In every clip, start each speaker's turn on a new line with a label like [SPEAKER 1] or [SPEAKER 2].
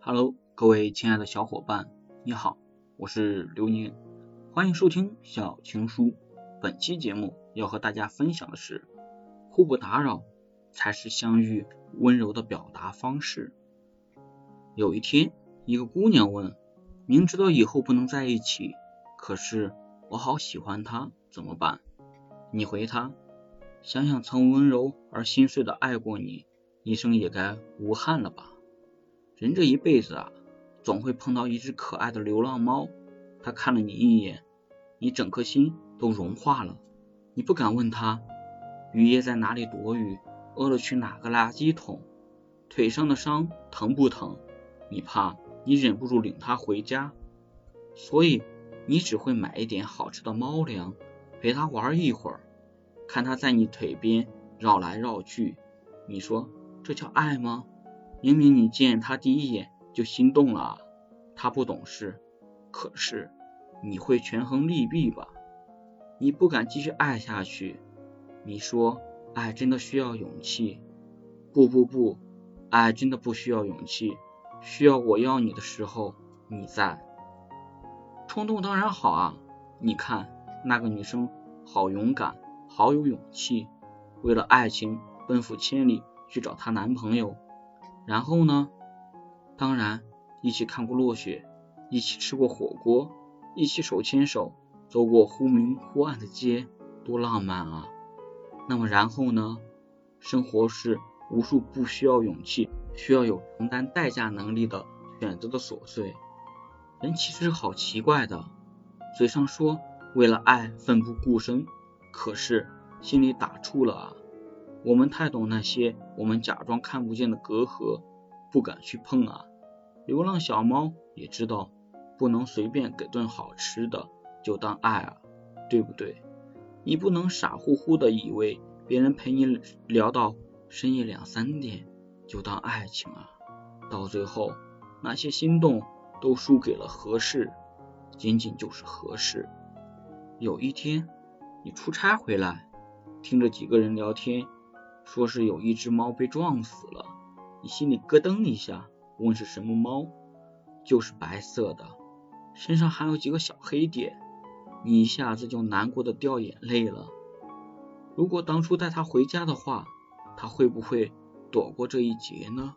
[SPEAKER 1] Hello，各位亲爱的小伙伴，你好，我是刘宁，欢迎收听小情书。本期节目要和大家分享的是，互不打扰才是相遇温柔的表达方式。有一天，一个姑娘问：“明知道以后不能在一起，可是我好喜欢他，怎么办？”你回她：“想想曾温柔而心碎的爱过你，一生也该无憾了吧。”人这一辈子啊，总会碰到一只可爱的流浪猫，它看了你一眼，你整颗心都融化了。你不敢问它，雨夜在哪里躲雨，饿了去哪个垃圾桶，腿上的伤疼不疼？你怕你忍不住领它回家，所以你只会买一点好吃的猫粮，陪它玩一会儿，看他在你腿边绕来绕去。你说这叫爱吗？明明你见他第一眼就心动了，他不懂事，可是你会权衡利弊吧？你不敢继续爱下去，你说爱真的需要勇气？不不不，爱真的不需要勇气，需要我要你的时候你在。冲动当然好啊，你看那个女生好勇敢，好有勇气，为了爱情奔赴千里去找她男朋友。然后呢？当然，一起看过落雪，一起吃过火锅，一起手牵手走过忽明忽暗的街，多浪漫啊！那么然后呢？生活是无数不需要勇气、需要有承担代价能力的选择的琐碎。人其实好奇怪的，嘴上说为了爱奋不顾身，可是心里打怵了啊！我们太懂那些我们假装看不见的隔阂，不敢去碰啊。流浪小猫也知道，不能随便给顿好吃的就当爱啊，对不对？你不能傻乎乎的以为别人陪你聊到深夜两三点就当爱情啊，到最后那些心动都输给了合适，仅仅就是合适。有一天你出差回来，听着几个人聊天。说是有一只猫被撞死了，你心里咯噔一下，问是什么猫？就是白色的，身上还有几个小黑点，你一下子就难过的掉眼泪了。如果当初带它回家的话，它会不会躲过这一劫呢？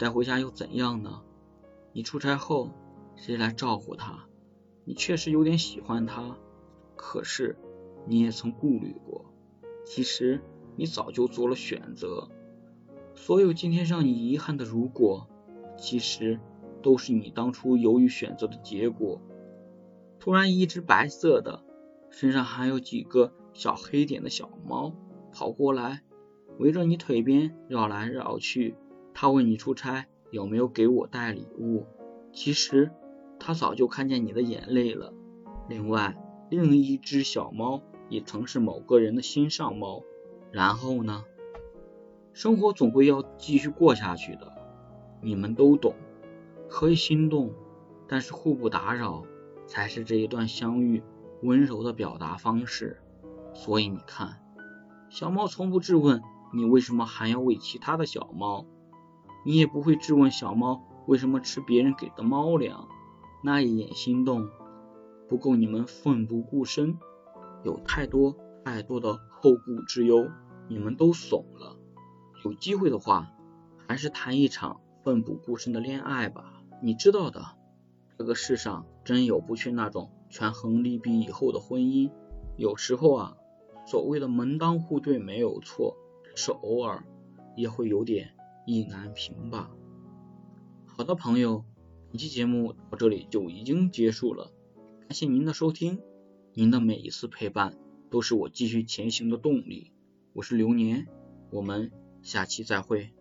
[SPEAKER 1] 带回家又怎样呢？你出差后谁来照顾它？你确实有点喜欢它，可是你也曾顾虑过，其实。你早就做了选择，所有今天让你遗憾的如果，其实都是你当初犹豫选择的结果。突然，一只白色的，身上还有几个小黑点的小猫跑过来，围着你腿边绕来绕去。他问你出差有没有给我带礼物，其实他早就看见你的眼泪了。另外，另一只小猫也曾是某个人的心上猫。然后呢？生活总归要继续过下去的，你们都懂。可以心动，但是互不打扰，才是这一段相遇温柔的表达方式。所以你看，小猫从不质问你为什么还要喂其他的小猫，你也不会质问小猫为什么吃别人给的猫粮。那一眼心动，不够你们奋不顾身，有太多。太多的后顾之忧，你们都怂了。有机会的话，还是谈一场奋不顾身的恋爱吧。你知道的，这个世上真有不缺那种权衡利弊以后的婚姻。有时候啊，所谓的门当户对没有错，只是偶尔也会有点意难平吧。好的，朋友，本期节目到这里就已经结束了，感谢您的收听，您的每一次陪伴。都是我继续前行的动力。我是流年，我们下期再会。